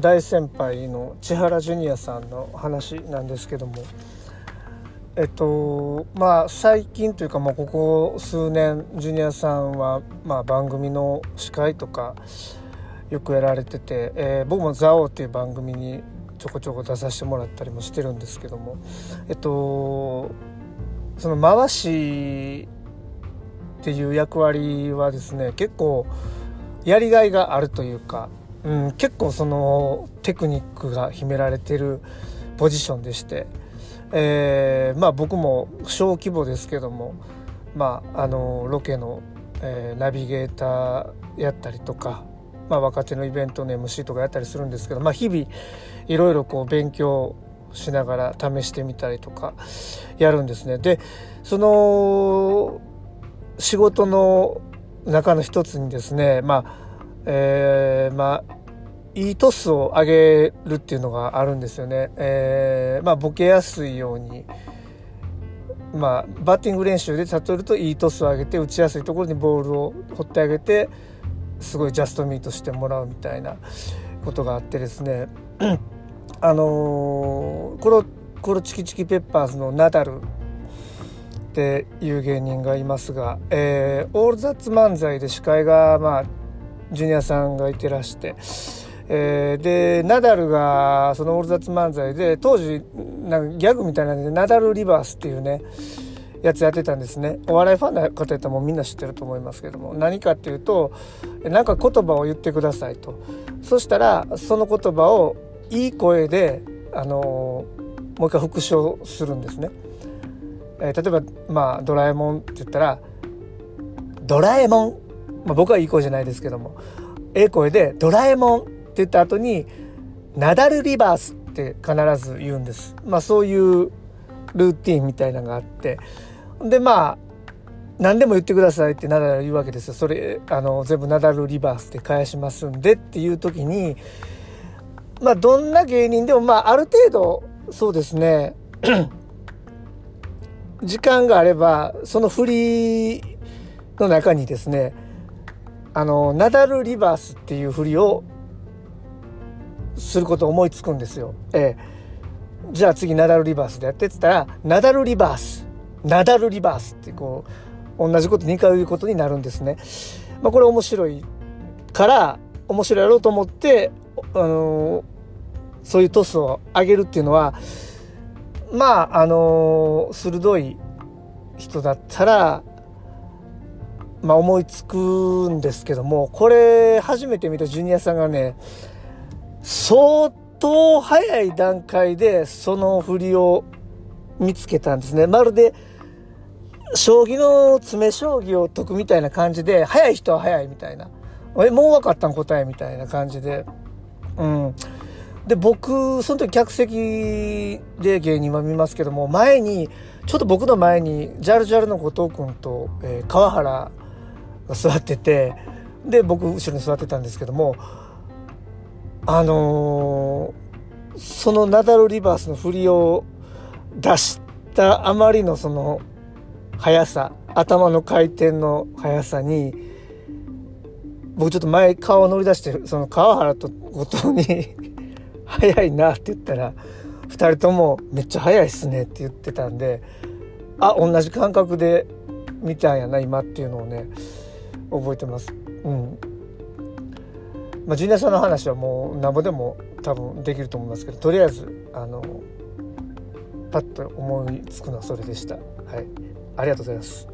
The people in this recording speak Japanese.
大先輩の千原ジュニアさんの話なんですけども。えっとまあ最近というかもうここ数年ジュニアさんは、まあ、番組の司会とかよくやられてて、えー、僕も「ザオっていう番組にちょこちょこ出させてもらったりもしてるんですけども。えっとその回しっていう役割はですね結構やりがいがあるというか、うん、結構そのテクニックが秘められてるポジションでして。えー、まあ僕も小規模ですけども、まあ、あのロケの、えー、ナビゲーターやったりとか、まあ、若手のイベントの MC とかやったりするんですけど、まあ、日々いろいろこう勉強しながら試してみたりとかやるんですね。でその仕事の中の一つにですねまあえー、まあいいトスを上げるっていうのがあるんですよね。えー、まあ、ボケやすいように、まあ、バッティング練習で例えるといいトスを上げて打ちやすいところにボールを放ってあげてすごいジャストミートしてもらうみたいなことがあってですね あのー、コロコロチキチキペッパーズのナダルっていう芸人がいますが、えー、オールザッツ漫才で司会がまあジュニアさんがいてらして。えー、でナダルがそのオールザッツ漫才で当時なんかギャグみたいなんでナダルリバースっていうねやつやってたんですね。お笑いファンの方やったらもうみんな知ってると思いますけども何かっていうとなんか言葉を言ってくださいと。そしたらその言葉をいい声であのもう一回復唱するんですね、えー、例えばまあドラえもんって言ったらドラえもん、まあ、僕はいい声じゃないですけどもええ声でドラえもんって言った後に、ナダルリバースって必ず言うんです。まあそういうルーティンみたいなのがあって。でまあ、何でも言ってくださいってナダル言うわけですよ。それ、あの、全部ナダルリバースで返しますんでっていう時に、まあどんな芸人でもまあある程度、そうですね、時間があれば、その振りの中にですね、あの、ナダルリバースっていう振りをすることを思いつくんですよ。えー、じゃあ次ナダルリバースでやってって言ったら、ナダルリバース、ナダルリバースってこう、同じこと2回言うことになるんですね。まあこれ面白いから、面白いやろうと思って、あの、そういうトスを上げるっていうのは、まあ、あの、鋭い人だったら、まあ思いつくんですけども、これ初めて見たジュニアさんがね、相当早い段階でその振りを見つけたんですね。まるで、将棋の詰将棋を解くみたいな感じで、早い人は早いみたいな。え、もう分かったん答えみたいな感じで。うん。で、僕、その時客席で芸人は見ますけども、前に、ちょっと僕の前に、ジャルジャルの後藤君と、えー、川原座ってて、で、僕後ろに座ってたんですけども、あのー、そのナダルリバースの振りを出したあまりのその速さ頭の回転の速さに僕ちょっと前顔を乗り出してその川原と後藤に 速いなって言ったら2人ともめっちゃ速いっすねって言ってたんであ同じ感覚で見たんやな今っていうのをね。覚えてます。うんまあ、ジュニアさんの話はもうなんぼでも多分できると思いますけどとりあえずあのパッと思いつくのはそれでした。はい、ありがとうございます。